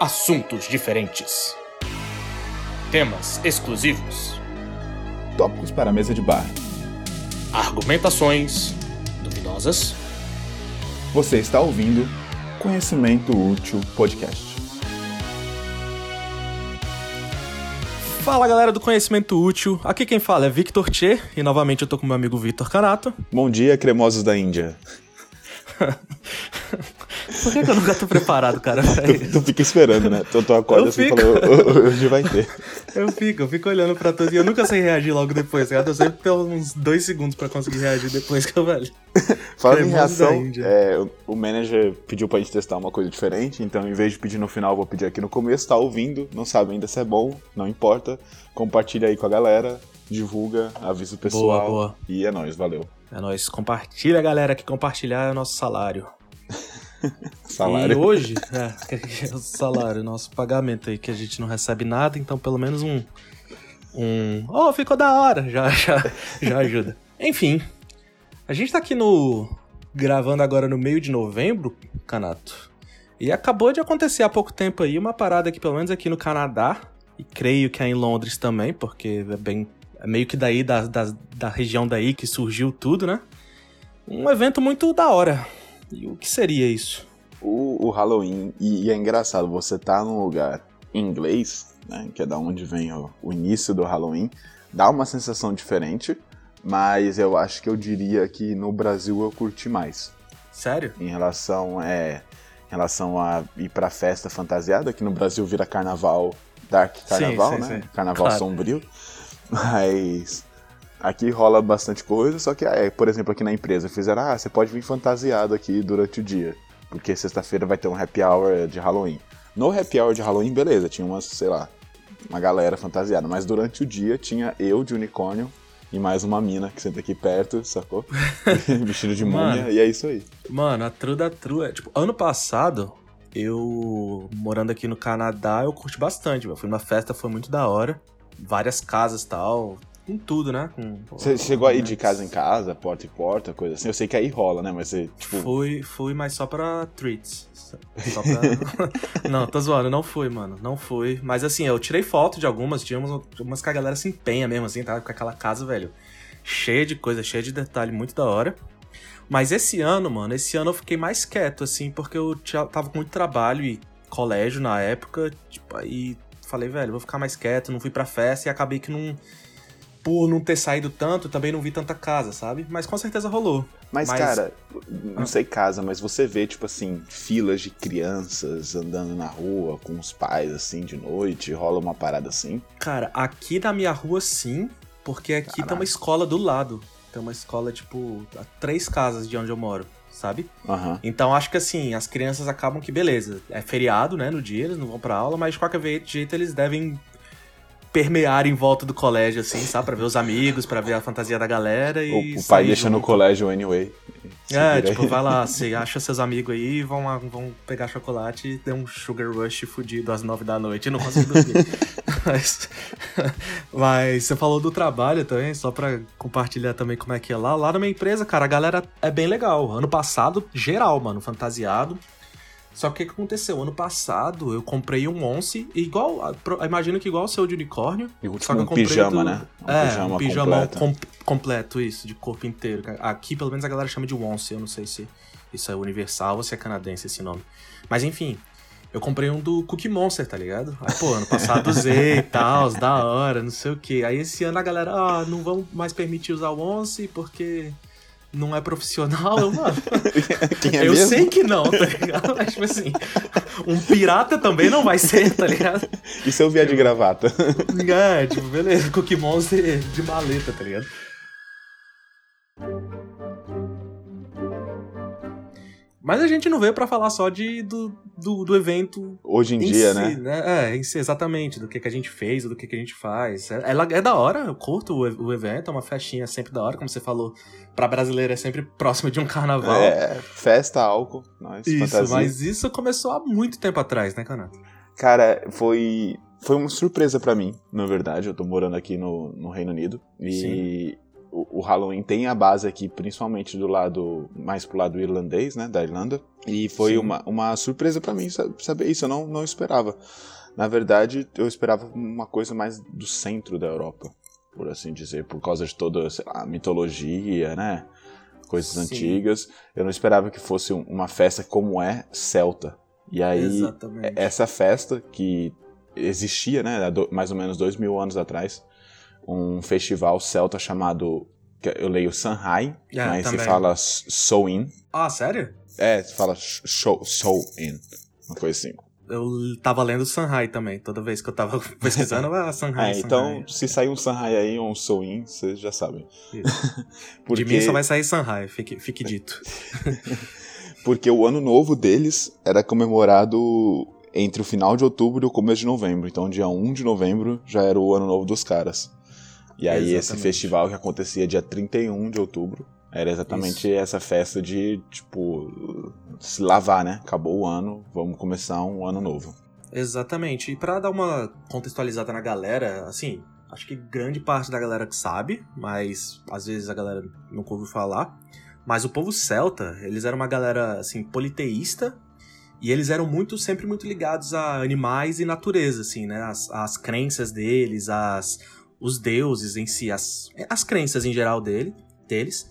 Assuntos diferentes. Temas exclusivos. Tópicos para a mesa de bar. Argumentações duvidosas. Você está ouvindo Conhecimento Útil Podcast. Fala galera do Conhecimento Útil, aqui quem fala é Victor Tchê e novamente eu tô com meu amigo Vitor Canato. Bom dia, cremosos da Índia. Por que, que eu nunca tô preparado, cara? Tu, tu fica esperando, né? Tu, tu acorda Eu assim e fico. fala, "Ho- ho- hoje vai ter. Eu fico, eu fico olhando pra tudo e eu nunca sei reagir logo depois, ligado? Eu sempre tenho uns dois segundos pra conseguir reagir depois que eu velho. Falando em Cremosos da reação, é, o- manager pediu pra gente testar uma coisa diferente, então em vez de pedir no final, eu vou pedir aqui no começo. Tá ouvindo, não sabe ainda se é bom, não importa. Compartilha aí com a galera, divulga, avisa o pessoal. boa. E é nóis, valeu. É nóis, compartilha galera, que compartilhar é o nosso salário. Salário. E hoje, é, o salário, nosso pagamento aí, que a gente não recebe nada, então pelo menos um. Um. Oh, ficou da hora! Já, já, já ajuda. Enfim, a gente tá aqui no. gravando agora no meio de novembro, Canato. E acabou de acontecer há pouco tempo aí uma parada aqui, pelo menos aqui no Canadá, e creio que é em Londres também, porque é bem. É meio que daí, da, da, da região daí que surgiu tudo, né? Um evento muito da hora. E o que seria isso? O, o Halloween, e, e é engraçado, você tá num lugar em inglês, né, que é da onde vem o, o início do Halloween, dá uma sensação diferente, mas eu acho que eu diria que no Brasil eu curti mais. Sério? Em relação, é, em relação a ir pra festa fantasiada, que no Brasil vira carnaval, dark carnaval, sim, né? sim. Carnaval Claro. sombrio. Mas aqui rola bastante coisa, só que, é, por exemplo, aqui na empresa fizeram, ah, você pode vir fantasiado aqui durante o dia, porque sexta-feira vai ter um happy hour de Halloween. No happy hour de Halloween, beleza, tinha umas, sei lá, uma galera fantasiada, mas durante o dia tinha eu de unicórnio e mais uma mina que senta aqui perto, sacou? Vestido de múmia, Mano. e é isso aí. Mano, a true da true é. Tipo, ano passado, eu. Morando aqui no Canadá, eu curti bastante. Eu fui numa festa, foi muito da hora. Várias casas e tal. Com tudo, né? Com, Você chegou aí de casa em casa, porta em porta, coisa assim? Eu sei que aí rola, né? Mas você, tipo, Fui, fui, mas só pra treats. Só pra... não, tô zoando, não fui, mano. Não fui. Mas assim, eu tirei foto de algumas, tinha umas, umas que a galera se empenha mesmo, assim, tá? Com aquela casa, velho, cheia de coisa, cheia de detalhe, muito da hora. Mas esse ano, mano, esse ano eu fiquei mais quieto, assim, porque eu tava com muito trabalho e colégio na época, tipo, aí falei, velho, vou ficar mais quieto, não fui pra festa e acabei que não. Por não ter saído tanto, também não vi tanta casa, sabe? Mas com certeza rolou. Mas, Mas- cara, não Ah. sei casa, mas você vê, tipo assim, filas de crianças andando na rua com os pais, assim, de noite, rola uma parada assim. Cara, aqui na minha rua sim, porque aqui tem Caraca. uma escola do lado. Tem uma escola, tipo, a três casas de onde eu moro, sabe? Aham. Então acho que assim, as crianças acabam que, beleza, é feriado, né, no dia, eles não vão pra aula, mas de qualquer jeito eles devem permear em volta do colégio, assim, sabe? Pra ver os amigos, pra ver a fantasia da galera e. O, o pai deixa no junto. colégio anyway. É, tipo, vai lá, você acha seus amigos aí, vão, vão pegar chocolate e ter um sugar rush fudido às nove da noite e não consegue dormir. mas, mas você falou do trabalho também, só pra compartilhar também como é que é lá. Lá na minha empresa, cara, a galera é bem legal. Ano passado, geral, mano, fantasiado. Só que o que aconteceu? Ano passado eu comprei um Once, igual, imagino que igual o seu de unicórnio. E, Só que eu um comprei pijama, do- né? Um é, pijama um pijama completo. com- completo, isso, de corpo inteiro. Aqui, pelo menos, a galera chama de once. Eu não sei se isso é universal ou se é canadense esse nome. Mas, enfim, eu comprei um do Cookie Monster, tá ligado? Aí, pô, ano passado usei e tal, da hora, não sei o quê. Aí, esse ano a galera, ah, não vão mais permitir usar o once porque não é profissional. Eu, mano, Quem é eu mesmo? sei que não, tá ligado? Mas, tipo assim, um pirata também não vai ser, tá ligado? E se eu vier de gravata? É, tipo, beleza, Cookie Monster de maleta, tá ligado? Mas a gente não veio pra falar só de, do, do, do evento Hoje em em dia, si, né? É, em si, exatamente, do que, que a gente fez, do que, que a gente faz. É, ela é da hora, eu curto o, o evento, é uma festinha sempre da hora, como você falou, pra brasileiro é sempre próximo de um carnaval. É, festa, álcool, nós, Isso, fantasia. mas isso começou há muito tempo atrás, né, Canato? Cara, foi, foi uma surpresa pra mim, na verdade. Eu tô morando aqui no, no Reino Unido. E Sim. O, Halloween tem a base aqui, principalmente do lado, mais pro lado irlandês, né, da Irlanda. E foi uma, uma surpresa para mim saber isso, eu não, não esperava. Na verdade, eu esperava uma coisa mais do centro da Europa, por assim dizer, por causa de toda, lá, a mitologia, né? Coisas Sim. antigas. Eu não esperava que fosse uma festa como é celta. E aí, Exatamente. essa festa que existia, né, mais ou menos dois mil anos atrás, um festival celta chamado, eu leio Sanhai, é, mas também. se fala Soin. Ah, sério? É, se fala Soin, uma coisa assim. Eu tava lendo Sanhai também, toda vez que eu tava pesquisando, ah, Sanhai, é, Então, se sair um Sanhai aí ou um Soin, vocês já sabem. Porque... De mim só vai sair Sanhai, fique, fique dito. Porque o ano novo deles era comemorado entre o final de outubro e o começo de novembro. Então, dia 1 de novembro já era o ano novo dos caras. E aí, Exatamente. esse festival que acontecia dia 31 de outubro era exatamente Isso. essa festa de, tipo, se lavar, né? Acabou o ano, vamos começar um ano novo. Exatamente. E para dar uma contextualizada na galera, assim, acho que grande parte da galera que sabe, mas às vezes a galera nunca ouviu falar. Mas o povo celta, eles eram uma galera, assim, politeísta, e eles eram muito, sempre muito ligados a animais e natureza, assim, né? As, as crenças deles, as, os deuses em si, as, as crenças em geral dele, deles,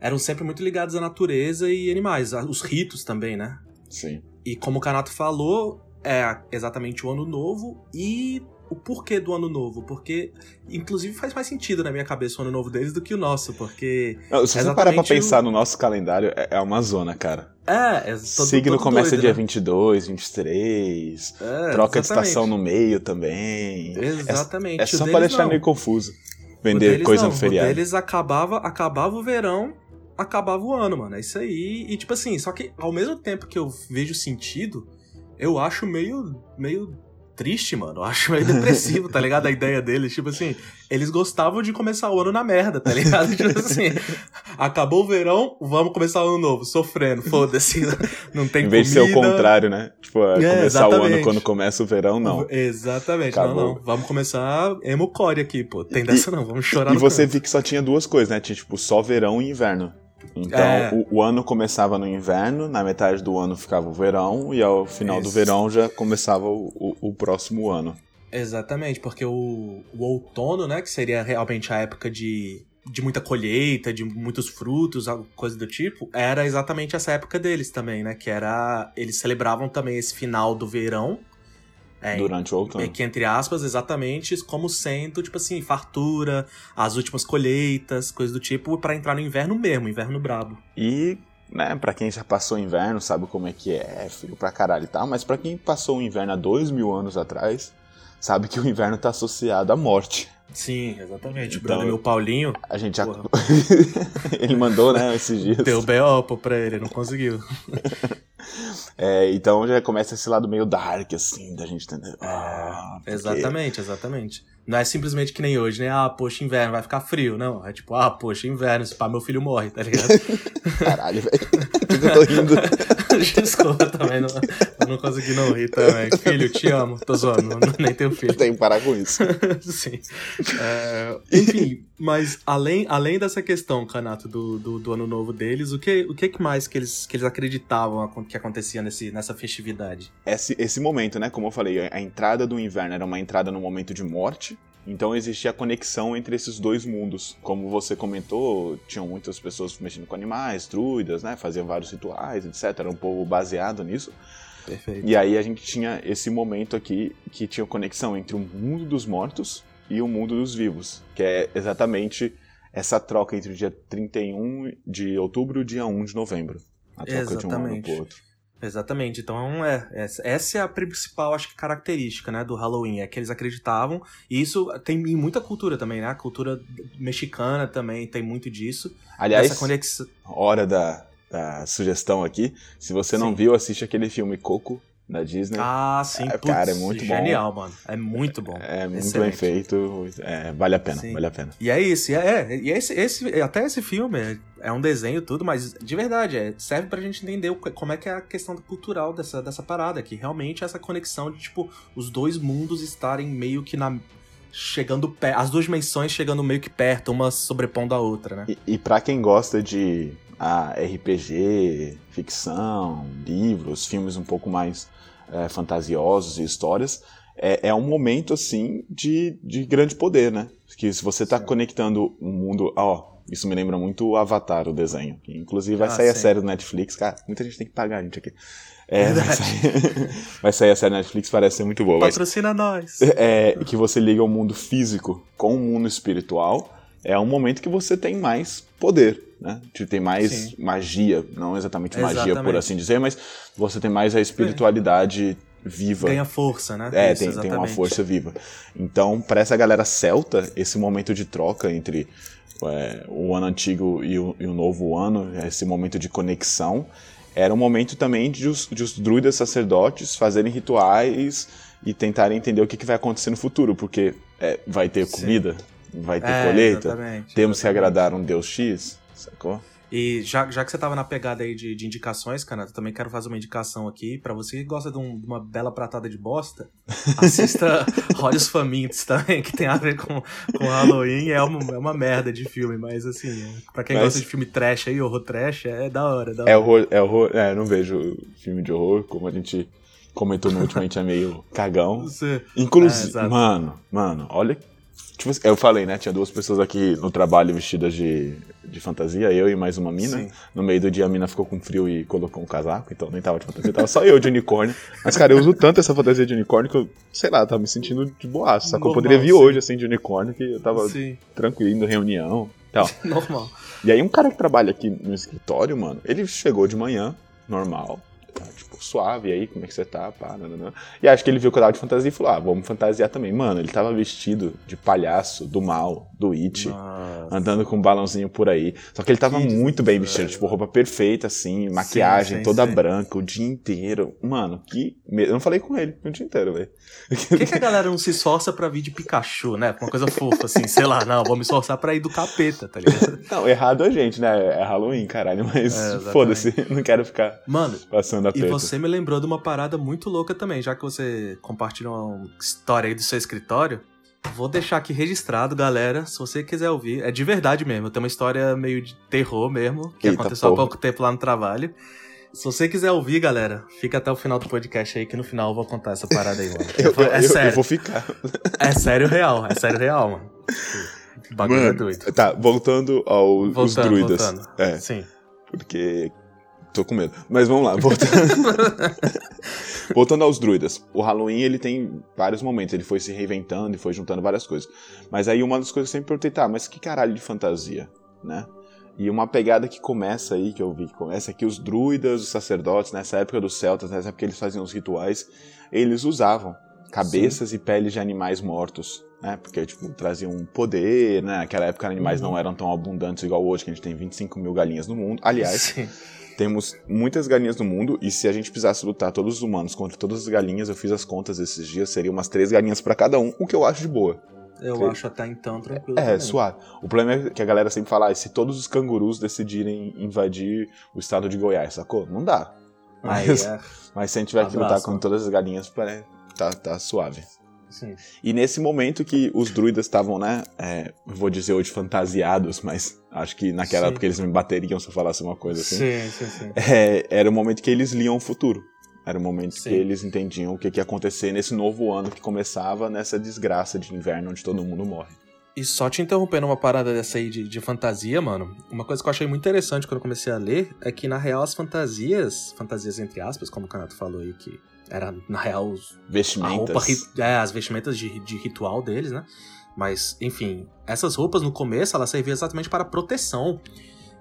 eram sempre muito ligados à natureza e animais, os ritos também, né? Sim. E como o Kanato falou, é exatamente o ano novo e o porquê do ano novo, porque inclusive faz mais sentido na minha cabeça o ano novo deles do que o nosso, porque. Não, se você parar pra pensar o... no nosso calendário, é, é uma zona, cara. É, é todo, Signo todo começa doido, dia né? 22, 23, é, troca exatamente. de estação no meio também. Exatamente. É, é só pra deixar não. meio confuso. Vender deles, coisa não. no feriado. O deles acabava, acabava o verão, acabava o ano, mano. É isso aí. E tipo assim, só que ao mesmo tempo que eu vejo sentido, eu acho meio, meio triste, mano. Eu acho meio depressivo, tá ligado? A ideia deles. Tipo assim, eles gostavam de começar o ano na merda, tá ligado? Tipo assim, acabou o verão, vamos começar o ano novo, sofrendo, foda-se. Não tem. Em vez comida. de ser o contrário, né? Tipo, é, começar exatamente. o ano quando começa o verão, não. Exatamente, acabou. não, não. Vamos começar emo core aqui, pô. Tem dessa não, vamos chorar E você viu que só tinha duas coisas, né? Tinha, tipo, só verão e inverno. Então, é. o, o, ano começava no inverno, na metade do ano ficava o verão, e ao final Isso. do verão já começava o, o, o, próximo ano. Exatamente, porque o, outono, né, que seria realmente a época de, de muita colheita, de muitos frutos, coisa do tipo, era exatamente essa época deles também, né? Que era. Eles celebravam também esse final do verão é, Durante o outono. É que, entre aspas, exatamente como sendo, tipo assim, fartura, as últimas colheitas, coisas do tipo, para entrar no inverno mesmo, inverno brabo. E, né, pra quem já passou o inverno, sabe como é que é, é frio pra caralho e tal, mas para quem passou o inverno há dois mil anos atrás, sabe que o inverno tá associado à morte. Sim, exatamente. Então, o brother meu Paulinho. A gente já. ele mandou, né, esses dias. Deu B.O. pra ele, não conseguiu. É, então já começa esse lado meio dark, assim, da gente entender. É, ah, exatamente, exatamente. Não é simplesmente que nem hoje, né? Ah, poxa, inverno, vai ficar frio. Não, é tipo, ah, poxa, inverno, se pá, meu filho morre, tá ligado? Caralho, velho. eu tô rindo. Desculpa também, não, eu não consegui não rir também. Filho, te amo. Tô zoando, não, nem tenho filho. Tem que parar com isso. Sim. É, enfim, mas além, além dessa questão, Canato, do, do, do, ano novo deles, o que, o que mais que eles, que eles acreditavam que acontecia nesse, nessa festividade? Esse, esse momento, né? Como eu falei, a entrada do inverno era uma entrada no momento de morte. Então existia a conexão entre esses dois mundos. Como você comentou, tinham muitas pessoas mexendo com animais, druidas, né? Faziam vários rituais, etc. Era um povo baseado nisso. Perfeito. E aí a gente tinha esse momento aqui que tinha conexão entre o mundo dos mortos e o mundo dos vivos, que é exatamente essa troca entre o dia 31 de outubro e o dia 1 de novembro. A troca exatamente. de um ano pro outro. Exatamente. Então, é, essa é a principal, acho que, característica, né, do Halloween. É que eles acreditavam. E isso tem em muita cultura também, né? A cultura mexicana também tem muito disso. Aliás, conexão... hora da, da sugestão aqui. Se você não Sim. viu, assiste aquele filme Coco, da Disney. Ah, sim. É, cara, é muito genial, bom. Genial, mano. É muito bom. É muito Excelente. bem feito. É, vale a pena, sim. vale a pena. E é isso. E é, e esse, esse, até esse filme é um desenho tudo, mas de verdade, é, serve pra gente entender como é que é a questão cultural dessa, dessa parada, que realmente é essa conexão de, tipo, os dois mundos estarem meio que na chegando perto. As duas dimensões chegando meio que perto, uma sobrepondo a outra, né? E, e para quem gosta de ah, RPG, ficção, livros, filmes um pouco mais é, fantasiosos e histórias, é, é, um momento assim de, de grande poder, né? Que se você está conectando um mundo. Ó, isso me lembra muito o Avatar, o desenho. Que inclusive vai ah, sair sim. a série do Netflix. Cara, muita gente tem que pagar a gente aqui. É, vai sair, vai sair, a série Netflix, parece ser muito boa. Patrocina mas, nós. É, que você liga o mundo físico com o mundo espiritual. É um momento que você tem mais poder, né? Tem mais Sim. magia, não exatamente magia exatamente. por assim dizer, mas você tem mais a espiritualidade é. viva. Ganha força, né? É, Isso, tem, tem uma força viva. Então, para essa galera celta, esse momento de troca entre é, o ano antigo e o, e o novo ano, esse momento de conexão, era um momento também de os, de os druidas sacerdotes fazerem rituais e tentarem entender o que, que vai acontecer no futuro, porque é, vai ter comida, Sim. Vai ter é, colheita, exatamente, temos exatamente. que agradar um deus X, sacou? E já, já que você tava na pegada aí de, de indicações, Canata, também quero fazer uma indicação aqui. para você que gosta de, um, de, uma bela pratada de bosta, assista Olhos Famintos também, que tem a ver com, com Halloween. É uma, é uma merda de filme, mas assim, para quem mas... gosta de filme trash aí, horror trash, é da hora. Da é horror, é horror, é, não vejo filme de horror, como a gente comentou no último, a gente é meio cagão. Inclusive, é, mano, mano, olha Tipo, eu falei, né? Tinha duas pessoas aqui no trabalho vestidas de, de fantasia, eu e mais uma mina. Sim. No meio do dia a mina ficou com frio e colocou um casaco, então nem tava de fantasia, tava só eu de unicórnio. Mas, cara, eu uso tanto essa fantasia de unicórnio que eu, sei lá, tava me sentindo de boaço, sacou? Eu poderia vir sim. hoje, assim, de unicórnio, que eu tava sim. tranquilo, indo reunião e tal. Normal. E aí um cara que trabalha aqui no escritório, mano, ele chegou de manhã, normal, suave, e aí, como é que você tá? Pá. E acho que ele viu que eu tava de fantasia e falou, ah, vamos fantasiar também. Mano, ele tava vestido de palhaço, do mal, do It, Nossa. andando com um balãozinho por aí. Só que ele tava que muito bem vestido, tipo, roupa perfeita, assim, maquiagem sim, sim, toda sim. branca, o dia inteiro. Mano, que... Eu não falei com ele o dia inteiro, velho. Por que, que, a galera não se esforça pra vir de Pikachu, né? Uma coisa fofa, assim, sei lá, não, vou me esforçar pra ir do capeta, tá ligado? Não, errado a gente, né? É Halloween, caralho, mas é, foda-se, não quero ficar Mano, passando a E você me lembrou de uma parada muito louca também, já que você compartilhou uma história aí do seu escritório. Vou deixar aqui registrado, galera, se você quiser ouvir. É de verdade mesmo, tem uma história meio de terror mesmo, que Eita, aconteceu porra. há pouco tempo lá no trabalho. Se você quiser ouvir, galera, fica até o final do podcast aí, que no final eu vou contar essa parada aí, mano. eu, eu, é sério. Eu vou ficar. É sério real, é sério real, mano. Bagulho é mano, é doido. Tá, voltando aos voltando, druidas. Voltando. É. Sim. Porque Tô com medo. Mas vamos lá, voltando. voltando aos druidas. O Halloween, ele tem vários momentos. Ele foi se reinventando e foi juntando várias coisas. Mas aí uma das coisas que eu sempre perguntei, tá, mas que caralho de fantasia, né? E uma pegada que começa aí, que eu vi que começa, é que os druidas, os sacerdotes, nessa época dos celtas, nessa época que eles faziam os rituais, eles usavam cabeças Sim. e peles de animais mortos, né? Porque, tipo, traziam um poder, né? Naquela época animais uhum. não eram tão abundantes igual hoje, que a gente tem 25 mil galinhas no mundo. Aliás, Sim. Temos muitas galinhas no mundo e se a gente precisasse lutar todos os humanos contra todas as galinhas, eu fiz as contas esses dias, seriam umas três galinhas para cada um, o que eu acho de boa. Eu acho até então tranquilo. É, também. suave. O problema é que a galera sempre fala, ah, se todos os cangurus decidirem invadir o estado de Goiás, sacou? Não dá. Mas, é. mas se a gente tiver Abraço. que lutar com todas as galinhas, tá, tá suave. Sim. E nesse momento que os druidas estavam, né, é, vou dizer hoje fantasiados, mas acho que naquela sim. época eles me bateriam se eu falasse uma coisa assim. Sim, sim, sim. É, era o momento que eles liam o futuro. Era o momento sim. que eles entendiam o que, que ia acontecer nesse novo ano que começava nessa desgraça de inverno onde todo mundo morre. E só te interrompendo uma parada dessa aí de, de, fantasia, mano, uma coisa que eu achei muito interessante quando eu comecei a ler é que, na real, as fantasias, fantasias entre aspas, como o Canato falou aí, que era, na real, os, vestimentas. Roupa, é, as vestimentas de, de ritual deles, né? Mas, enfim, essas roupas no começo, elas serviam exatamente para proteção.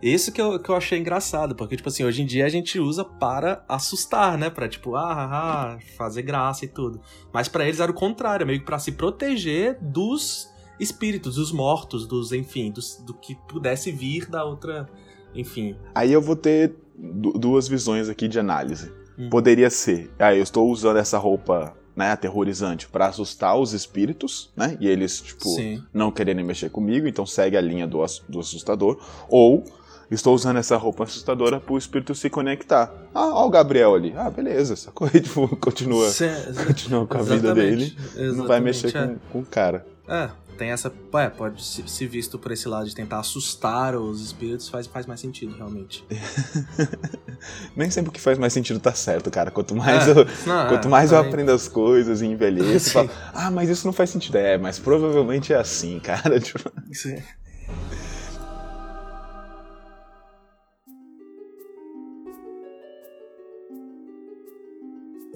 Isso que eu, que eu achei engraçado, porque, tipo assim, hoje em dia a gente usa para assustar, né? Pra, tipo, ah, ah, ah fazer graça e tudo. Mas para eles era o contrário, meio que pra se proteger dos espíritos, dos mortos, dos, enfim, dos, do que pudesse vir da outra, enfim. Aí eu vou ter duas visões aqui de análise. Hum. Poderia ser, ah, eu estou usando essa roupa né, aterrorizante para assustar os espíritos, né? E eles, tipo, Sim. não quererem mexer comigo, então segue a linha do, do assustador. Ou estou usando essa roupa assustadora pro espírito se conectar. Ah, ó o Gabriel ali. Ah, beleza, sacou? E, tipo, continua, Cê- continua com a vida dele. Não vai mexer exatamente, com, com o cara. É, É, tem essa. É, pode se, se visto por esse lado de tentar assustar os espíritos, faz, faz mais sentido, realmente. Nem sempre o que faz mais sentido tá certo, cara. Quanto mais, É, eu, não, quanto é, mais eu aprendo as coisas e envelheço, falo, ah, mas isso não faz sentido. É, mas provavelmente é assim, cara. Tipo, Sim.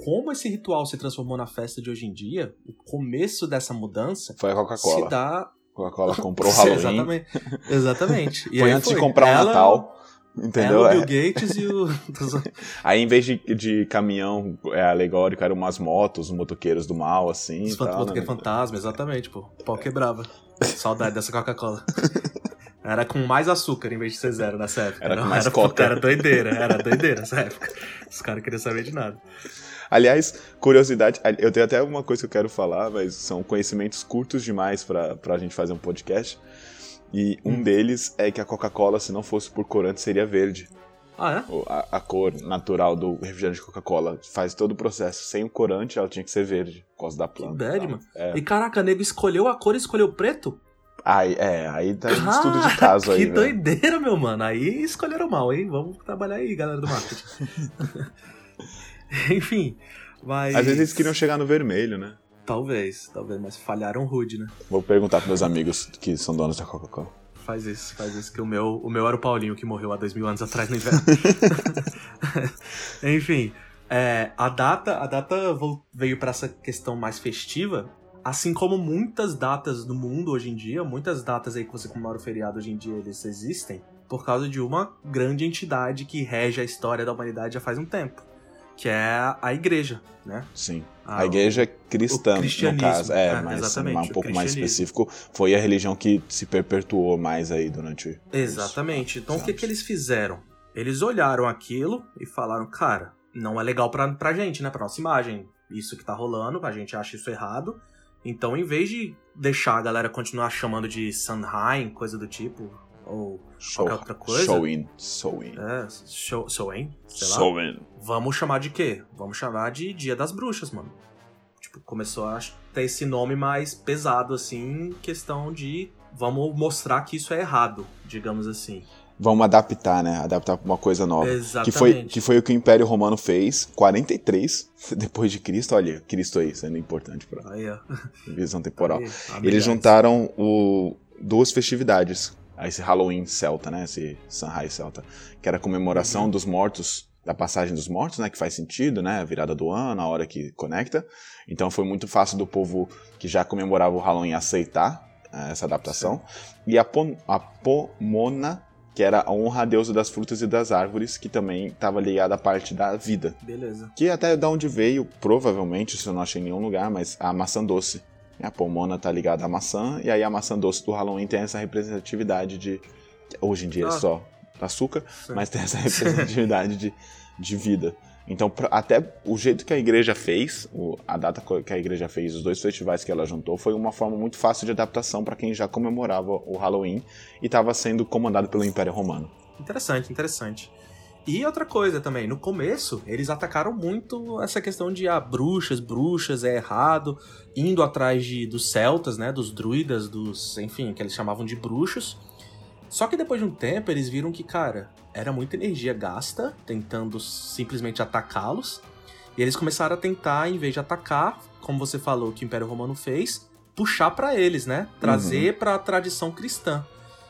Como esse ritual se transformou na festa de hoje em dia, o começo dessa mudança Foi a se Coca-Cola. dá. Coca-Cola comprou o Halloween. Exatamente. Exatamente. E Foi antes de foi comprar o ela- Natal. Entendeu? Ela, o. Bill Gates e o. Aí, em vez de, de caminhão é, alegórico, eram umas motos, os motoqueiros do mal, assim. Os e tal, motoqueiro né? fantasma, exatamente, pô. O pau quebrava. Saudade dessa Coca-Cola. Era com mais açúcar em vez de ser zero nessa época. Era com Não, mais era, coca. Era doideira, era doideira nessa época. Os caras queriam saber de nada. Aliás, curiosidade, eu tenho até alguma coisa que eu quero falar, mas são conhecimentos curtos demais pra, pra gente fazer um podcast. E um Hum. deles é que a Coca-Cola, se não fosse por corante, seria verde. Ah, é? A, a cor natural do refrigerante de Coca-Cola faz todo o processo. Sem o corante, ela tinha que ser verde, por causa da Que planta. bad, e tal. mano. É. E caraca, nego escolheu a cor e escolheu preto? Aí, é, aí tá um estudo de caso que aí, velho. doideira, meu mano. Aí escolheram mal, hein? Vamos trabalhar aí, galera do marketing. Enfim, mas... Às vezes eles queriam chegar no vermelho, né? Talvez, talvez, mas falharam rude, né? Vou perguntar pros meus amigos que são donos da Coca-Cola. Faz isso, faz isso, que o meu, o meu era o Paulinho que morreu há dois mil anos atrás no inverno. Enfim, é, a data, a data veio para essa questão mais festiva, assim como muitas datas no mundo hoje em dia, muitas datas aí que você comemora o feriado hoje em dia, eles existem por causa de uma grande entidade que rege a história da humanidade já faz um tempo, que é a igreja, né? Sim. Ah, a igreja cristã, no caso. É, É, mas exatamente, um pouco mais específico, foi a religião que se perpetuou mais aí durante. Exatamente. Então o que, que eles fizeram? Eles olharam aquilo e falaram, cara, não é legal pra, pra gente, né? Pra nossa imagem. Isso que tá rolando, a gente acha isso errado. Então, em vez de deixar a galera continuar chamando de Sanheim, coisa do tipo, ou Show, Qualquer outra coisa? Showin. Showin. é, show, Soen, sei lá. Showin. Vamos chamar de quê? Vamos chamar de Dia das Bruxas, mano. Tipo, começou a ter esse nome mais pesado, assim, questão de vamos mostrar que isso é errado, digamos assim. Vamos adaptar, né? Adaptar pra uma coisa nova. Exatamente. Que foi, que foi o que o Império Romano fez, 43 depois de Cristo. Olha, Cristo aí, sendo importante pra Aí, ó. visão temporal. Aí, Eles juntaram o, duas festividades. Esse Halloween celta, né? Esse Sanhai celta. Que era a comemoração Uhum. dos mortos, da passagem dos mortos, né? Que faz sentido, né? A virada do ano, a hora que conecta. Então foi muito fácil do povo que já comemorava o Halloween aceitar eh, essa adaptação. E a, Pon a Pomona, que era a honra a deusa das frutas e das árvores, que também estava ligada à parte da vida. Beleza. Que até da onde veio, provavelmente, isso eu não achei em nenhum lugar, mas a maçã doce. A pomona tá ligada à maçã, e aí a maçã doce do Halloween tem essa representatividade de. Hoje em dia é Ah. só açúcar, Sim. mas tem essa representatividade de, de vida. Então, pra- até o jeito que a igreja fez, o- a data que a igreja fez, os dois festivais que ela juntou, foi uma forma muito fácil de adaptação para quem já comemorava o Halloween e estava sendo comandado pelo Império Romano. Interessante, interessante. E outra coisa também, no começo, eles atacaram muito essa questão de ah, bruxas, bruxas, é errado, indo atrás de, dos celtas, né, dos druidas, dos, enfim, que eles chamavam de bruxos. Só que depois de um tempo, eles viram que, cara, era muita energia gasta tentando simplesmente atacá-los. E eles começaram a tentar, em vez de atacar, como você falou que o Império Romano fez, puxar pra eles, né? Trazer pra tradição cristã.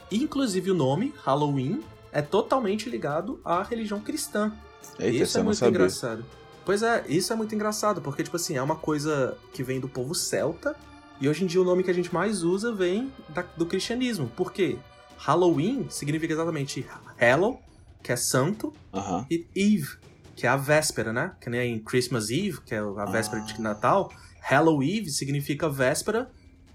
E, inclusive o nome, Halloween, é totalmente ligado à religião cristã. Eita, isso é muito sabia. engraçado. Pois é, isso é muito engraçado, porque, tipo assim, é uma coisa que vem do povo celta, e hoje em dia o nome que a gente mais usa vem da- do cristianismo. Por quê? Halloween significa exatamente Hallow, que é santo, Aham. e Eve, que é a véspera, né? Que nem em Christmas Eve, que é a véspera Ah. de Natal. Hallow Eve significa véspera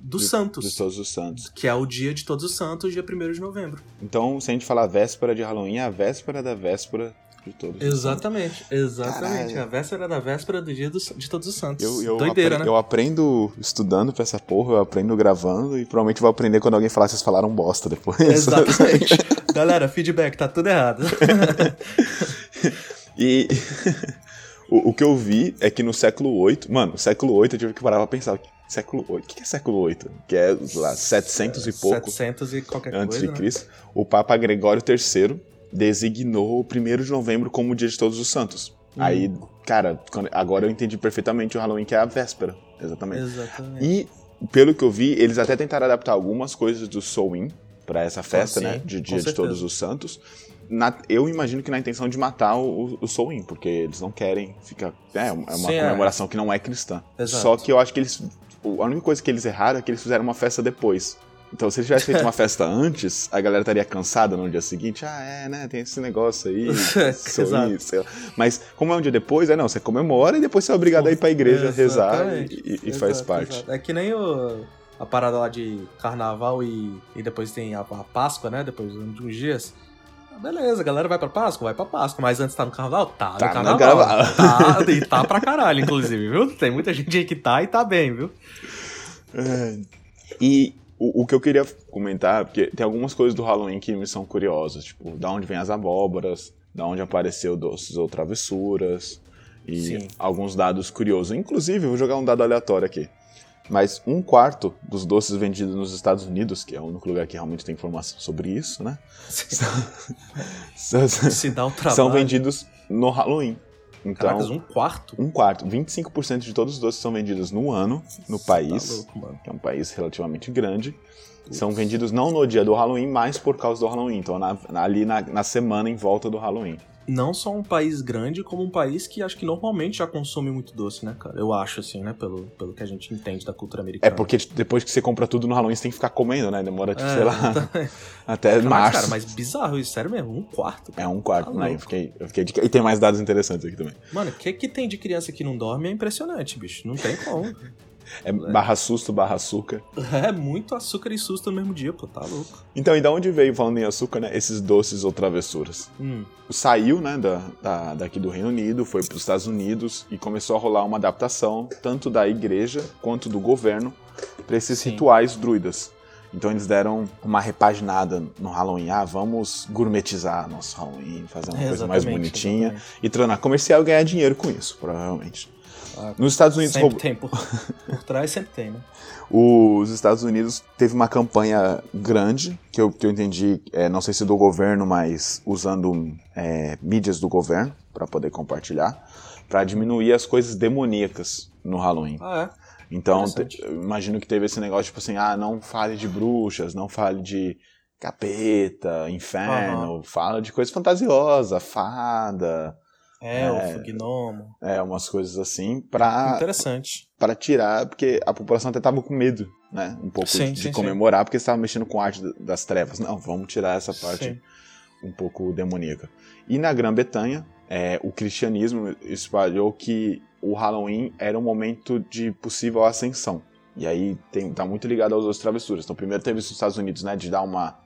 dos santos, De todos os santos. que é o dia de todos os santos, dia 1 de novembro. Então, se a gente falar véspera de Halloween, é a véspera da véspera de todos. Exatamente, exatamente. Caralho. A véspera da véspera do dia dos- de todos os santos. Eu, eu, Doideira, né? eu aprendo estudando pra essa porra, eu aprendo gravando e provavelmente vou aprender quando alguém falar que vocês falaram bosta depois. Exatamente. Galera, feedback, tá tudo errado. E o, o que eu vi é que no século VIII, mano, no século VIII eu tive que parar pra pensar, século VIII, o que é século VIII? Que é, sei lá, 700 e pouco 700 e qualquer antes coisa, de né? Cristo, o Papa Gregório III designou o 1 de novembro como o dia de todos os santos. Hum. Aí, cara, agora eu entendi perfeitamente o Halloween, que é a véspera, exatamente. Exatamente. E, pelo que eu vi, eles até tentaram adaptar algumas coisas do Soul pra essa festa, Ah, sim, né? De Dia de. Todos os Santos. Na- eu imagino que na intenção de matar o, o Soul porque eles não querem ficar. É, é uma Sim, é. comemoração que não é cristã. Exato. Só que eu acho que eles. A única coisa que eles erraram é que eles fizeram uma festa depois. Então, se eles tivessem feito uma festa antes, a galera estaria cansada no dia seguinte. Ah, é, né? Tem esse negócio aí. Exato. lá. Mas, como é um dia depois, é não, você comemora e depois você é obrigado a ir pra igreja rezar e, e- e faz Exato, parte. exato. É que nem o, a parada lá de carnaval e, e depois tem a, a Páscoa, né? Depois de uns dias. Beleza, a galera vai pra Páscoa, vai pra Páscoa, mas antes tá no carnaval? Tá, Tá no carnaval. carnaval. Tá, e tá pra caralho, inclusive, viu? Tem muita gente aí que tá e tá bem, viu? É. E o, o que eu queria comentar, porque tem algumas coisas do Halloween que me são curiosas, tipo, da onde vem as abóboras, da onde apareceu doces ou travessuras, e Sim. alguns dados curiosos. Inclusive, vou jogar um dado aleatório aqui. Mas um quarto dos doces vendidos nos Estados Unidos, que é o único lugar que realmente tem informação sobre isso, né? são, Se dá o trabalho. são vendidos no Halloween. Então, Caracas, um quarto? um quarto, 25% de todos os doces são vendidos no ano no país Tá louco, mano. que é um país relativamente grande, são vendidos não no dia do Halloween, mas por causa do Halloween. Então, na- na- ali na, na semana em volta do Halloween. Não só um país grande, como um país que acho que normalmente já consome muito doce, né, cara? Eu acho, assim, né? Pelo, pelo que a gente entende da cultura É americana. porque tipo, depois que você compra tudo no Halloween, você tem que ficar comendo, né? Demora, tipo, É, sei lá, tá- até Caraca, março. Cara, mas bizarro isso, sério mesmo, um quarto. É um quarto, Tá né? Eu fiquei, eu fiquei de... E tem mais dados interessantes aqui também. Mano, o que que tem de criança que não dorme é impressionante, bicho. Não tem como. É barra susto, barra açúcar. é muito açúcar e susto no mesmo dia, pô, tá louco. Então, e da onde veio, falando em açúcar, né? Esses doces ou travessuras? Hum, saiu né, da, da- daqui do Reino Unido, foi para os Estados Unidos e começou a rolar uma adaptação tanto da igreja quanto do governo para esses Sim. rituais druidas. Então eles deram uma repaginada no Halloween. Ah, vamos gourmetizar nosso Halloween, fazer uma coisa mais bonitinha exatamente. e tornar comercial e ganhar dinheiro com isso, provavelmente. Ah, Nos Estados Unidos, sempre roubou- tem, por, por trás sempre tem, né? os Estados Unidos teve uma campanha grande, que eu, que eu entendi, é, não sei se do governo, mas usando é, mídias do governo para poder compartilhar, para diminuir as coisas demoníacas no Halloween. Ah, Então, te- eu imagino que teve esse negócio, tipo assim, ah, não fale de bruxas, não fale de capeta, inferno, fala de coisa fantasiosa, fada, é. É. Elfo, gnomo. é, umas coisas assim, pra, Interessante. para tirar, porque a população até tava com medo, né? Um pouco Sim, de sim, comemorar, porque estava mexendo com a arte das trevas. Não, vamos tirar essa parte Sim. um pouco demoníaca. E na Grã-Bretanha, é, o cristianismo espalhou que o Halloween era um momento de possível ascensão. E aí tem, tá muito ligado aos outros travessuras. Então, primeiro teve isso nos Estados Unidos, né, de dar uma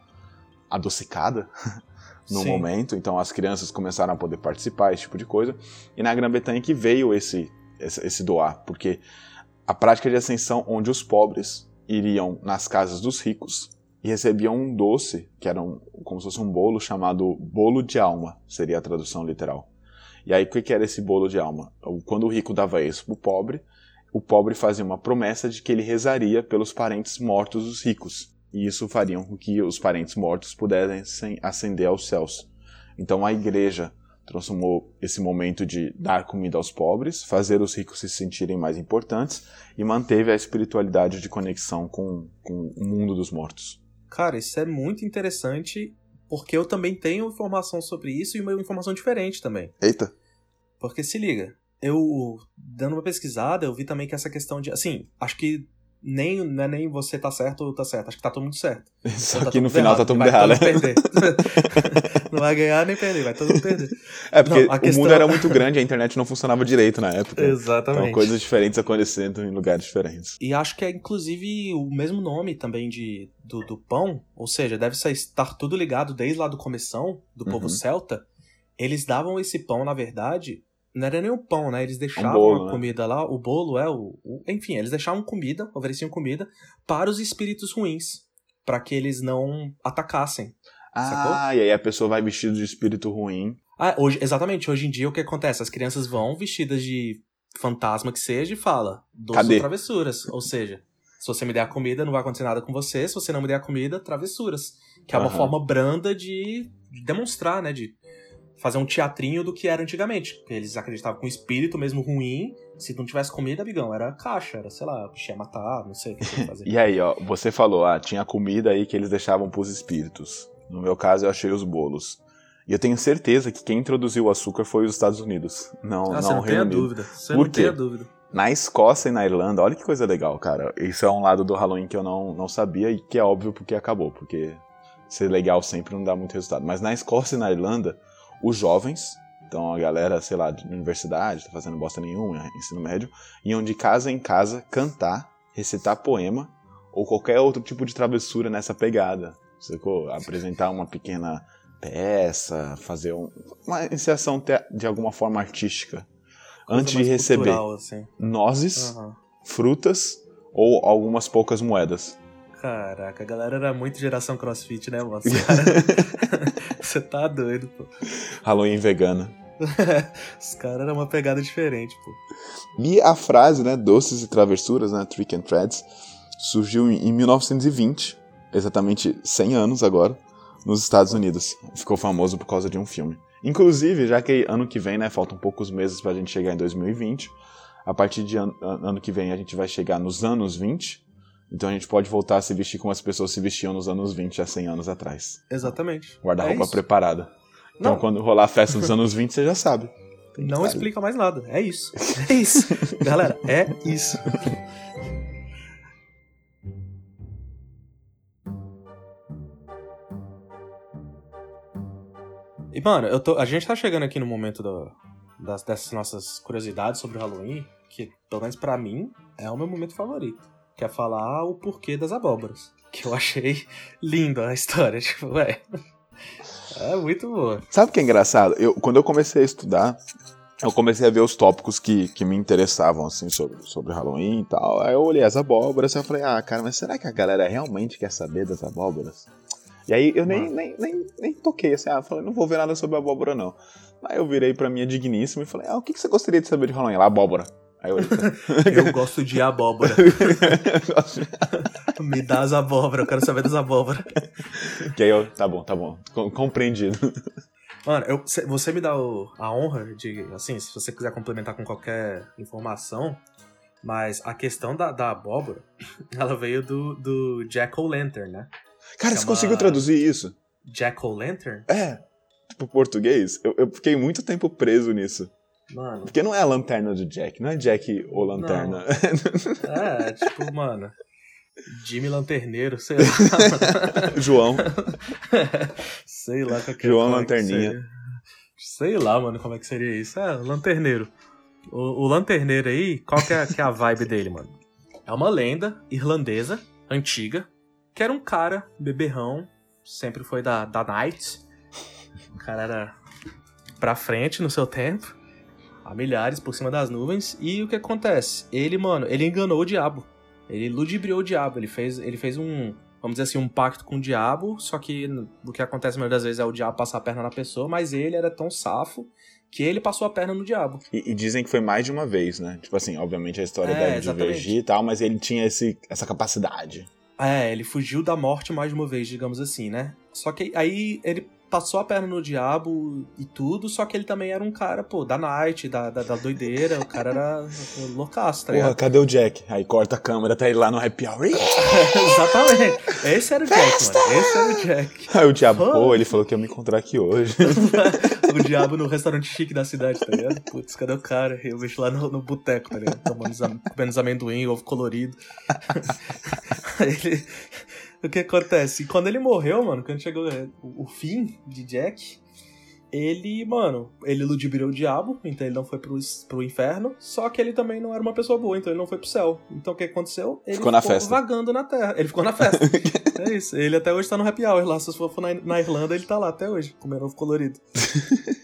adocicada no Sim. momento. Então, as crianças começaram a poder participar, esse tipo de coisa. E na Grã-Bretanha que veio esse, esse, esse doar, porque a prática de ascensão onde os pobres iriam nas casas dos ricos e recebiam um doce, que era um, como se fosse um bolo chamado bolo de alma, seria a tradução literal. E aí, o que era esse bolo de alma? O- Quando o rico dava isso pro pobre, o pobre fazia uma promessa de que ele rezaria pelos parentes mortos dos ricos. E isso faria com que os parentes mortos pudessem ascender aos céus. Então a igreja transformou esse momento de dar comida aos pobres, fazer os ricos se sentirem mais importantes e manteve a espiritualidade de conexão com, com o mundo dos mortos. Cara, isso é muito interessante, porque eu também tenho informação sobre isso e uma informação diferente também. Eita! Porque se liga, eu dando uma pesquisada, eu vi também que essa questão de. Assim, acho que nem, não é nem você tá certo ou tá certo, acho que tá todo mundo certo. Só tá que no final tá errado, todo mundo errado. todo mundo perder. não vai ganhar nem perder, vai todo mundo perder. É porque Não, o questão- mundo era muito grande, a internet não funcionava direito na época. Exatamente. Então coisas diferentes acontecendo em lugares diferentes. E acho que é inclusive o mesmo nome também de, do, do pão, ou seja, deve estar tudo ligado desde lá do começão, do povo Uhum. celta. eles davam esse pão, na verdade, não era nem o pão, né? Eles deixavam bolo, a né? comida lá, o bolo é o, o- Enfim, eles deixavam comida, ofereciam comida para os espíritos ruins, para que eles não atacassem. Sacou? Ah, e aí a pessoa vai vestida de espírito ruim. Ah, hoje, exatamente, hoje em dia o que acontece? As crianças vão vestidas de fantasma que seja e fala, doce ou travessuras. Ou seja, se você me der a comida, não vai acontecer nada com você. Se você não me der a comida, travessuras. Que é uma Aham. forma branda de, de demonstrar, né? De fazer um teatrinho do que era antigamente. Porque eles acreditavam que um espírito mesmo ruim, se não tivesse comida, amigão, era caixa, era, sei lá, o bicho ia matar, não sei o que ia fazer. E aí, ó, você falou, ah, tinha comida aí que eles deixavam pros espíritos. No meu caso, eu achei os bolos. E eu tenho certeza que quem introduziu o açúcar foi os Estados Unidos. Não, ah, não você não tem a dúvida. Você Por não tem quê? a dúvida. Na Escócia e na Irlanda, olha que coisa legal, cara. Isso é um lado do Halloween que eu não, não sabia e que é óbvio porque acabou, porque ser legal sempre não dá muito resultado. Mas na Escócia e na Irlanda, os jovens, então a galera, sei lá, de universidade, tá fazendo bosta nenhuma, ensino médio, iam de casa em casa cantar, recitar poema ou qualquer outro tipo de travessura nessa pegada. Sacou? Apresentar uma pequena peça, fazer um- uma te- de alguma forma artística. Coisa Antes de receber cultural, assim. nozes, Aham. frutas ou algumas poucas moedas. Caraca, a galera era muito geração crossfit, né, mano? Você tá doido, pô. Halloween vegana. Os caras eram uma pegada diferente, pô. E a frase, né, doces e travessuras, né, trick and threads, surgiu em em 1920, exatamente 100 anos agora, nos Estados Unidos. Ficou famoso por causa de um filme. Inclusive, já que ano que vem, né, faltam poucos meses pra gente chegar em 2020, a partir de an- an- ano que vem a gente vai chegar nos anos 20, então a gente pode voltar a se vestir como as pessoas se vestiam nos anos 20, há 100 anos atrás. Exatamente. Guarda-roupa É preparada. Então Não. quando rolar a festa dos anos 20, você já sabe. Não explica mais nada. É isso. É isso. Galera, é isso. E, mano, eu tô, a gente tá chegando aqui no momento do- das, dessas nossas curiosidades sobre o Halloween, que, pelo menos pra mim, é o meu momento favorito. Que é falar o porquê das abóboras. Que eu achei lindo a história. Tipo, ué. É muito boa. Sabe o que é engraçado? Eu, quando eu comecei a estudar, eu comecei a ver os tópicos que, que me interessavam, assim, sobre, sobre Halloween e tal. Aí eu olhei as abóboras e eu falei, ah, cara, mas será que a galera realmente quer saber das abóboras? E aí eu nem, Mano. nem, nem, nem toquei, assim, ah, falei, não vou ver nada sobre abóbora, não. Aí eu virei pra minha digníssima e falei, ah, o que, que você gostaria de saber de Halloween? Ela, abóbora. Eu. Eu gosto de abóbora. Me dá as abóboras, eu quero saber das abóboras. que aí eu, tá bom, tá bom, com- compreendido. Mano, eu- cê- você me dá o- a honra de, assim, se você quiser complementar com qualquer informação, mas a questão da, da abóbora, ela veio do, do Jack-O-Lantern, né? Cara, você conseguiu traduzir isso? Jack-O-Lantern? É, tipo português. Eu, eu fiquei muito tempo preso nisso. Mano, Porque não é a lanterna do Jack, não é Jack ou lanterna. é, tipo, mano, Jimmy Lanterneiro, sei lá. João. sei lá qual que é- João é que Lanterninha. seria. Sei lá, mano, como é que seria isso. É, lanterneiro. O, o lanterneiro aí, qual que é, que é a vibe dele, mano? É uma lenda irlandesa, antiga, que era um cara beberrão, sempre foi da, da night. O cara era pra frente no seu tempo, a milhares por cima das nuvens. E o que acontece? Ele, mano, ele enganou o diabo. Ele ludibriou o diabo. Ele fez, ele fez um, vamos dizer assim, um pacto com o diabo. Só que o que acontece das vezes é o diabo passar a perna na pessoa, mas ele era tão safo que ele passou a perna no diabo. E, e dizem que foi mais de uma vez, né? Tipo assim, obviamente a história É, deve exatamente. divergir e tal, mas ele tinha esse, essa capacidade. É, ele fugiu da morte mais de uma vez, digamos assim, né? Só que aí ele passou a perna no diabo e tudo, só que ele também era um cara, pô, da night, da, da, da doideira, o cara era loucaço, tá Porra, cadê o Jack? Aí corta a câmera, tá ele lá no happy hour. Exatamente. Esse era o Jack, mano. Esse era o Jack. Aí o diabo, Foda. pô, ele falou que ia me encontrar aqui hoje. o diabo no restaurante chique da cidade, tá ligado? Putz, cadê o cara? Eu vejo lá no, no boteco, tá ligado? Tomando comendo os amendoim, ovo colorido. Aí ele- O que acontece? Quando ele morreu, mano, quando chegou é, o, fim de Jack, ele, mano, ele ludibriou o diabo, então ele não foi pro, pro inferno, só que ele também não era uma pessoa boa, então ele não foi pro céu. Então o que aconteceu? Ele Ficou na festa. vagando na terra. Ele ficou na festa. é isso. Ele até hoje tá no happy hour lá. Se você for na, na Irlanda, ele tá lá até hoje, comendo ovo colorido.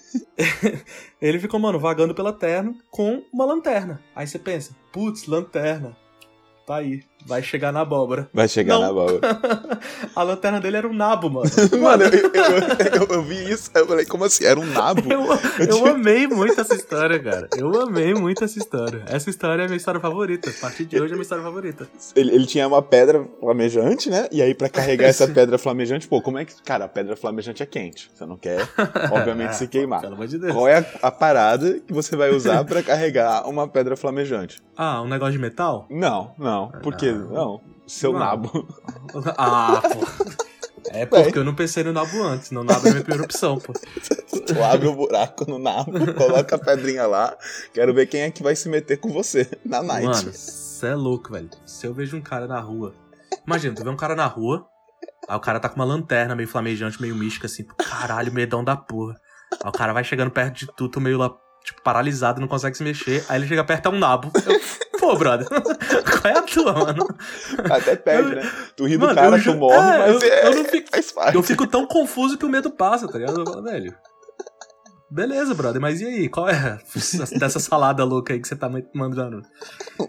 ele ficou, mano, vagando pela terra com uma lanterna. Aí você pensa, putz, lanterna. Tá aí, vai chegar na abóbora. Vai chegar Não. na abóbora. a lanterna dele era um nabo, mano. Mano, eu, eu, eu- eu vi isso, eu falei, como assim? Era um nabo? Eu, amei muito essa história, cara. Eu amei muito essa história. Essa história é a minha história favorita. A partir de hoje é a minha história favorita. Ele, ele tinha uma pedra flamejante, né? E aí, pra carregar essa pedra flamejante, pô, como é que. Cara, a pedra flamejante é quente. Você não quer, obviamente, se queimar. Pelo amor de Deus. Qual é a, a parada que você vai usar pra carregar uma pedra flamejante? Ah, um negócio de metal? Não, não. Por Não. Seu Não. nabo. Ah, pô. É porque eu não pensei no nabo antes, não nabo é minha primeira opção, pô. Tu abre o buraco no nabo, coloca a pedrinha lá. Quero ver quem é que vai se meter com você na night. Mano, cê é louco, velho. Se eu vejo um cara na rua. Imagina, tu vê um cara na rua, aí o cara tá com uma lanterna meio flamejante, meio mística, assim, caralho, medão da porra. Aí o cara vai chegando perto de tu, tu meio lá, tipo, paralisado, não consegue se mexer. Aí ele chega perto, é um nabo. Eu, Pô, brother, qual é a tua, mano? Até perde, né? Tu ri do Mano, cara, eu tu morre, é, mas eu- é, eu não fico- faz parte. Eu fico tão confuso que o medo passa, tá ligado? Eu falo, velho. Beleza, brother, mas e aí? Qual é dessa salada louca aí que você tá mandando?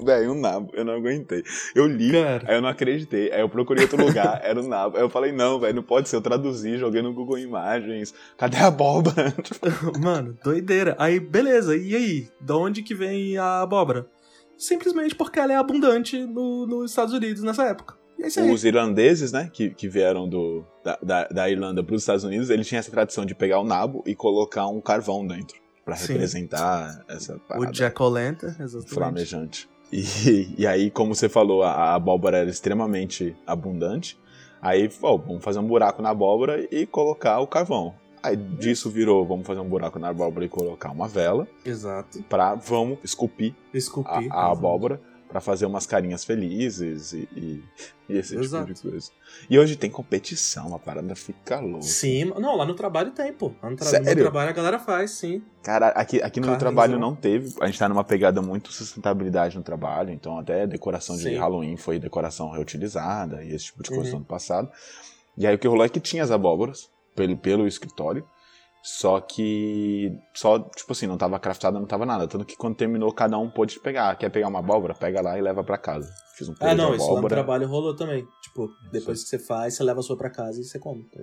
Velho, um nabo, eu não aguentei. Eu li, Cara. aí eu não acreditei. Aí eu procurei outro lugar, era um nabo. Aí eu falei, não, velho, não pode ser. Eu traduzi, joguei no Google Imagens. Cadê a abóbora? Mano, doideira. Aí, beleza, e aí? De onde que vem a abóbora? Simplesmente porque ela é abundante no- nos Estados Unidos nessa época. E é. Os irlandeses, né, que, que vieram do, da, da, da Irlanda para os Estados Unidos, eles tinham essa tradição de pegar o nabo e colocar um carvão dentro. Pra Sim. representar essa O parada Jack O'Lantern, exatamente. flamejante. E, e aí, como você falou, a, a abóbora era extremamente abundante. Aí, ó, vamos fazer um buraco na abóbora e colocar o carvão. Aí disso virou, vamos fazer um buraco na abóbora e colocar uma vela. Exato. Pra, vamos esculpir Esculpir. a, a abóbora pra fazer umas carinhas felizes e, e- e esse Exato. tipo de coisa. E hoje tem competição, a parada fica louca. Sim, não, lá no trabalho tem, pô. Lá no, tra Sério? no trabalho a galera faz, sim. Cara, aqui, aqui no meu trabalho não teve. A gente tá numa pegada muito sustentabilidade no trabalho, então até decoração de Sim. Halloween foi decoração reutilizada e esse tipo de coisa Uhum. no ano passado. E aí o que rolou é que tinha as abóboras pelo, pelo escritório, só que só, tipo assim, não tava craftada, não tava nada. Tanto que quando terminou, cada um pôde pegar. Quer pegar uma abóbora? Pega lá e leva pra casa. Fiz um purê Ah, não, de isso lá no abóbora. trabalho rolou também. Tipo, depois que você faz, você leva a sua pra casa e você come. tá?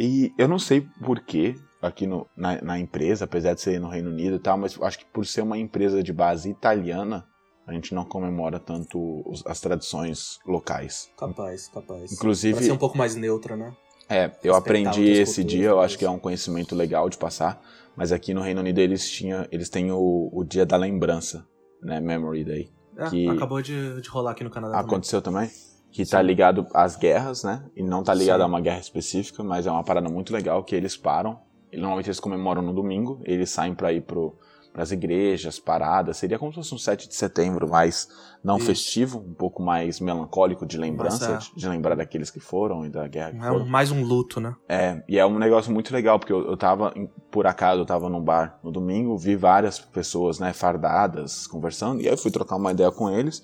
E eu não sei porquê aqui no, na, na empresa, apesar de ser no Reino Unido e tal, mas acho que por ser uma empresa de base italiana, a gente não comemora tanto os- as tradições locais. Capaz, capaz. Inclusive- Pra ser um pouco mais neutra, né? É, eu aprendi esse culturas, dia, eu acho isso. que é um conhecimento legal de passar, mas aqui no Reino Unido eles, tinham, eles têm o, o dia da lembrança, né, Memory Day. É, Que- Acabou de, de rolar aqui no Canadá também. Aconteceu também? Que tá ligado às guerras, né? E não tá ligado Sim. a uma guerra específica, mas é uma parada muito legal que eles param. E normalmente eles comemoram no domingo, eles saem pra ir pro, pras igrejas, paradas. Seria como se fosse um 7 de setembro, mas não Isso. festivo, um pouco mais melancólico de lembrança, é. de, de lembrar daqueles que foram e da guerra que É foram. mais um luto, né? É, e é um negócio muito legal, porque eu, eu tava, por acaso, eu tava num bar no domingo, vi várias pessoas, né, fardadas, conversando, e aí eu fui trocar uma ideia com eles,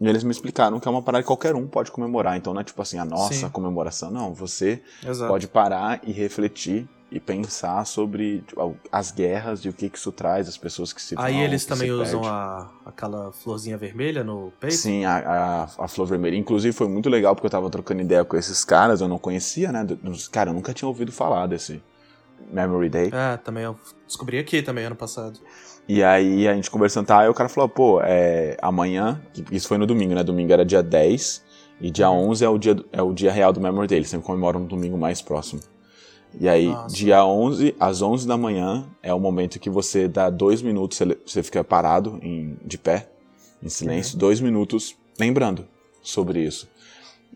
e eles me explicaram que é uma parada que qualquer um pode comemorar, então não é tipo assim, a nossa Sim. comemoração, não, você Exato. pode parar e refletir e pensar sobre tipo, as guerras e o que que isso traz, as pessoas que se Aí eles também usam a, aquela florzinha vermelha no peito? Sim, a, a, a flor vermelha. Inclusive foi muito legal porque eu tava trocando ideia com esses caras, eu não conhecia, né? Cara, eu nunca tinha ouvido falar desse Memory Day. É, também eu descobri aqui também ano passado. E aí a gente conversando, tá, aí o cara falou, pô, é, amanhã, isso foi no domingo, né? Domingo era dia 10 e dia Uhum. 11 é o dia, é o dia real do Memory Day, eles sempre comemoram no domingo mais próximo. E aí, Nossa. dia 11, às 11 da manhã, é o momento que você dá dois minutos, você, fica parado, em, de pé, em silêncio, dois minutos, lembrando sobre isso.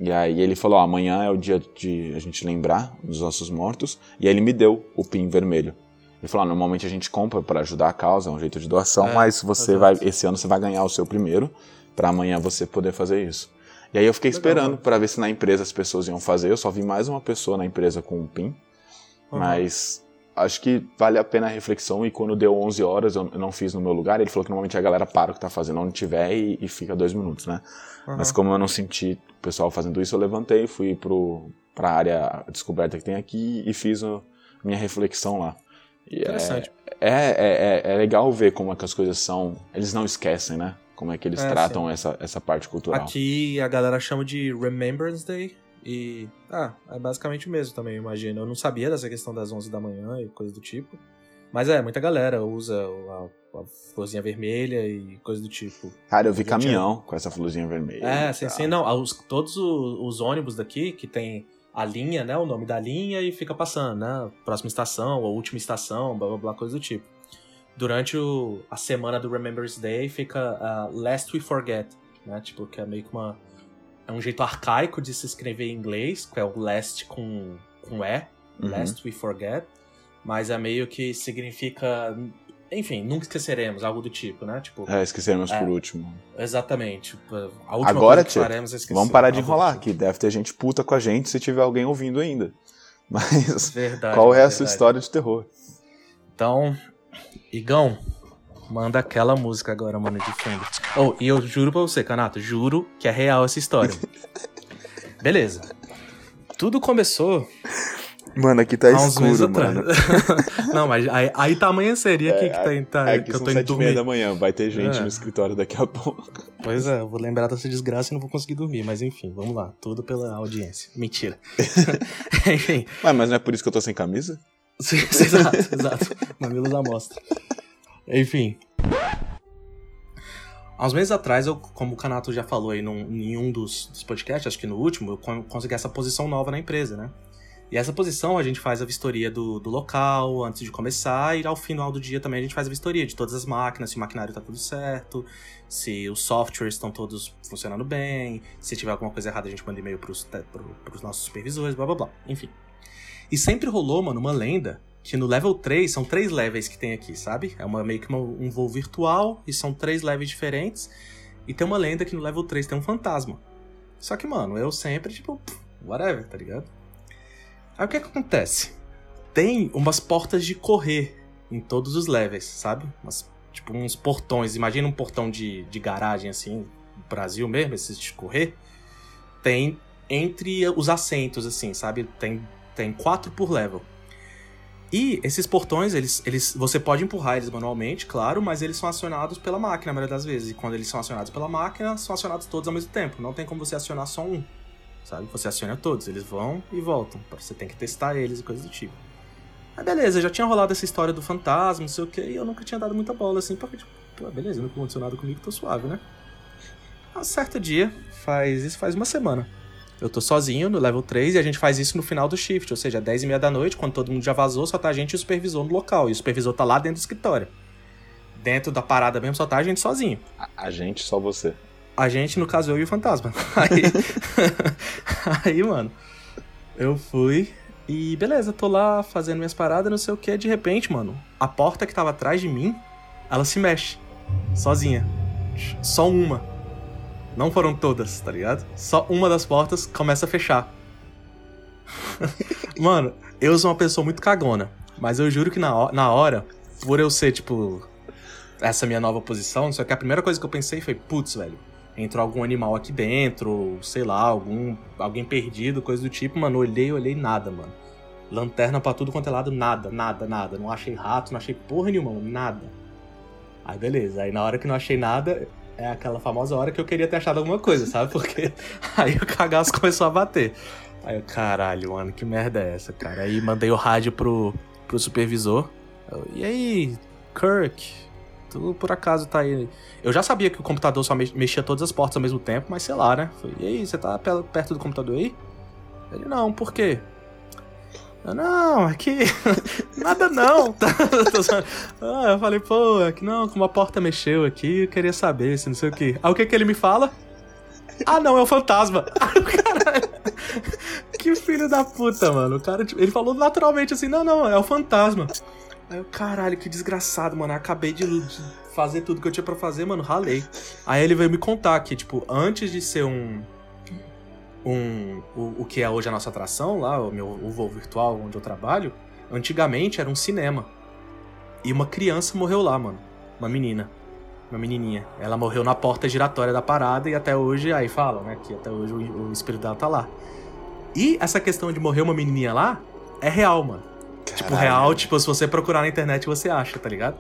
E aí ele falou, ó, amanhã é o dia de a gente lembrar dos nossos mortos, e aí ele me deu o pin vermelho. Ele falou, ah, normalmente a gente compra para ajudar a causa, é um jeito de doação, É, mas você exato. vai, esse ano você vai ganhar o seu primeiro, para amanhã você poder fazer isso. E aí eu fiquei Legal, esperando para ver se na empresa as pessoas iam fazer, eu só vi mais uma pessoa na empresa com um pin, Uhum. mas acho que vale a pena a reflexão. E quando deu 11 horas, eu não fiz no meu lugar. Ele falou que normalmente a galera para o que tá fazendo onde tiver e, e fica dois minutos, né? Uhum. Mas como eu não senti o pessoal fazendo isso, eu levantei, fui pro, pra área descoberta que tem aqui e fiz a minha reflexão lá. E Interessante. É, é, é, é legal ver como é que as coisas são. Eles não esquecem, né? Como é que eles É, tratam essa, essa parte cultural. Aqui a galera chama de Remembrance Day. E. Ah, é basicamente o mesmo também, eu imagino. Eu não sabia dessa questão das 11 da manhã e coisa do tipo. Mas é, muita galera usa a, a florzinha vermelha e coisa do tipo. Cara, eu vi tinha- caminhão com essa florzinha vermelha. É, sim, sim. Não, os- todos o- os, ônibus daqui que tem a linha, né? O nome da linha e fica passando, né? Próxima estação, ou última estação, blá blá blá, coisa do tipo. Durante o- a semana do Remembrance Day fica ah, Lest We Forget, né? Tipo, que é meio que uma. É um jeito arcaico de se escrever em inglês, que é o last com, com E, Uhum. Lest We Forget. Mas é meio que significa. Enfim, nunca esqueceremos, algo do tipo, né? Tipo, É, esquecemos É. por último. exatamente. tipo, A última Agora, tia, faremos é esquecer. Vamos parar de enrolar, tipo. que deve ter gente puta com a gente se tiver alguém ouvindo ainda. Mas Verdade. qual é a verdade. sua história de terror? Então, Igão, manda aquela música agora, mano, de fundo. Oh, e eu juro pra você, Canato, juro que é real essa história. Beleza. Tudo começou Mano, aqui tá escuro, mano. Não, mas aí, aí tá amanheceria aqui É, que, tá, tá, É que eu tô indo dormir. da manhã, vai ter gente É. no escritório daqui a pouco. Pois é, eu vou lembrar dessa desgraça e não vou conseguir dormir, mas enfim, vamos lá, tudo pela audiência. Mentira. enfim, Ué, mas não é por isso que eu tô sem camisa? Sim, exato, exato. Mamilos à mostra. Enfim. Há uns meses atrás, eu, como o Kanato já falou aí num, em um dos, dos podcasts, acho que no último, eu con- consegui essa posição nova na empresa, né? E essa posição a gente faz a vistoria do, do local antes de começar, e ao final do dia também a gente faz a vistoria de todas as máquinas, se o maquinário tá tudo certo, se os softwares estão todos funcionando bem, se tiver alguma coisa errada a gente manda e-mail pro, pros nossos supervisores, blá blá blá. Enfim. E sempre rolou, mano, uma lenda que no level 3 são três levels que tem aqui, sabe? É uma, meio que uma- um voo virtual e são três levels diferentes. E tem uma lenda que no level 3 tem um fantasma. Só que, mano, eu sempre, tipo, whatever, tá ligado? Aí o que, que acontece? Tem umas portas de correr em todos os levels, sabe? Umas, tipo, uns portões. Imagina um portão de, de garagem, assim, no Brasil mesmo, esses de correr. Tem entre os assentos, assim, sabe? Tem, tem quatro por level. E esses portões, eles, eles, você pode empurrar eles manualmente, claro, mas eles são acionados pela máquina, a maioria das vezes. E quando eles são acionados pela máquina, são acionados todos ao mesmo tempo. Não tem como você acionar só um, sabe? Você aciona todos, eles vão e voltam. Você tem que testar eles e coisas do tipo. Aí beleza, já tinha rolado essa história do fantasma, não sei o que, e eu nunca tinha dado muita bola assim, porque, tipo, pô, beleza, nunca aconteceu nada comigo, tô suave, né? Um certo dia, faz isso faz uma semana. Eu tô sozinho no level 3 e a gente faz isso no final do shift, ou seja, 10 e meia da noite, quando todo mundo já vazou, só tá a gente e o supervisor no local. E o supervisor tá lá dentro do escritório. Dentro da parada mesmo, só tá a gente sozinho. A, a gente, só você. A gente, no caso, eu e o fantasma. Aí, aí mano, eu fui e beleza, tô lá fazendo minhas paradas, não sei o que. De repente, mano, a porta que tava atrás de mim, ela se mexe. Sozinha. Só uma. Não foram todas, tá ligado? Só uma das portas começa a fechar. mano, eu sou uma pessoa muito cagona. Mas eu juro que na, na hora, por eu ser, tipo, essa minha nova posição, só que a primeira coisa que eu pensei foi, putz, velho, entrou algum animal aqui dentro, sei lá, algum alguém perdido, coisa do tipo, mano, olhei, olhei nada, mano. Lanterna pra tudo quanto é lado, nada, nada, nada. Não achei rato, não achei porra nenhuma, nada. Aí beleza, aí na hora que não achei nada, é aquela famosa hora que eu queria ter achado alguma coisa, sabe? Porque aí o cagaço começou a bater. Aí eu, caralho, mano, que merda é essa, cara? Aí mandei o rádio pro, pro supervisor. Eu, e aí, Kirk, tu por acaso tá aí? Eu já sabia que o computador só me- mexia todas as portas ao mesmo tempo, mas sei lá, né? Falei, e aí, você tá pe- perto do computador aí? Ele, não, por quê? Não, aqui. Nada não. Tá, ah, eu falei, pô, é que não, como a porta mexeu aqui, eu queria saber se não sei o que. Aí o que que ele me fala? Ah, não, é o fantasma. Aí o caralho. Que filho da puta, mano. O cara, tipo, ele falou naturalmente assim: não, não, é o fantasma. Aí eu, caralho, que desgraçado, mano. Eu acabei de, fazer tudo que eu tinha pra fazer, mano, ralei. Aí ele veio me contar que, tipo, antes de ser um. Um. O, o que é hoje a nossa atração lá, o meu o voo virtual onde eu trabalho, antigamente era um cinema. E uma criança morreu lá, mano. Uma menina. Uma menininha. Ela morreu na porta giratória da parada e até hoje, aí falam, né, que até hoje o, o espírito dela tá lá. E essa questão de morrer uma menininha lá é real, mano. Tipo, real, tipo, se você procurar na internet você acha, tá ligado?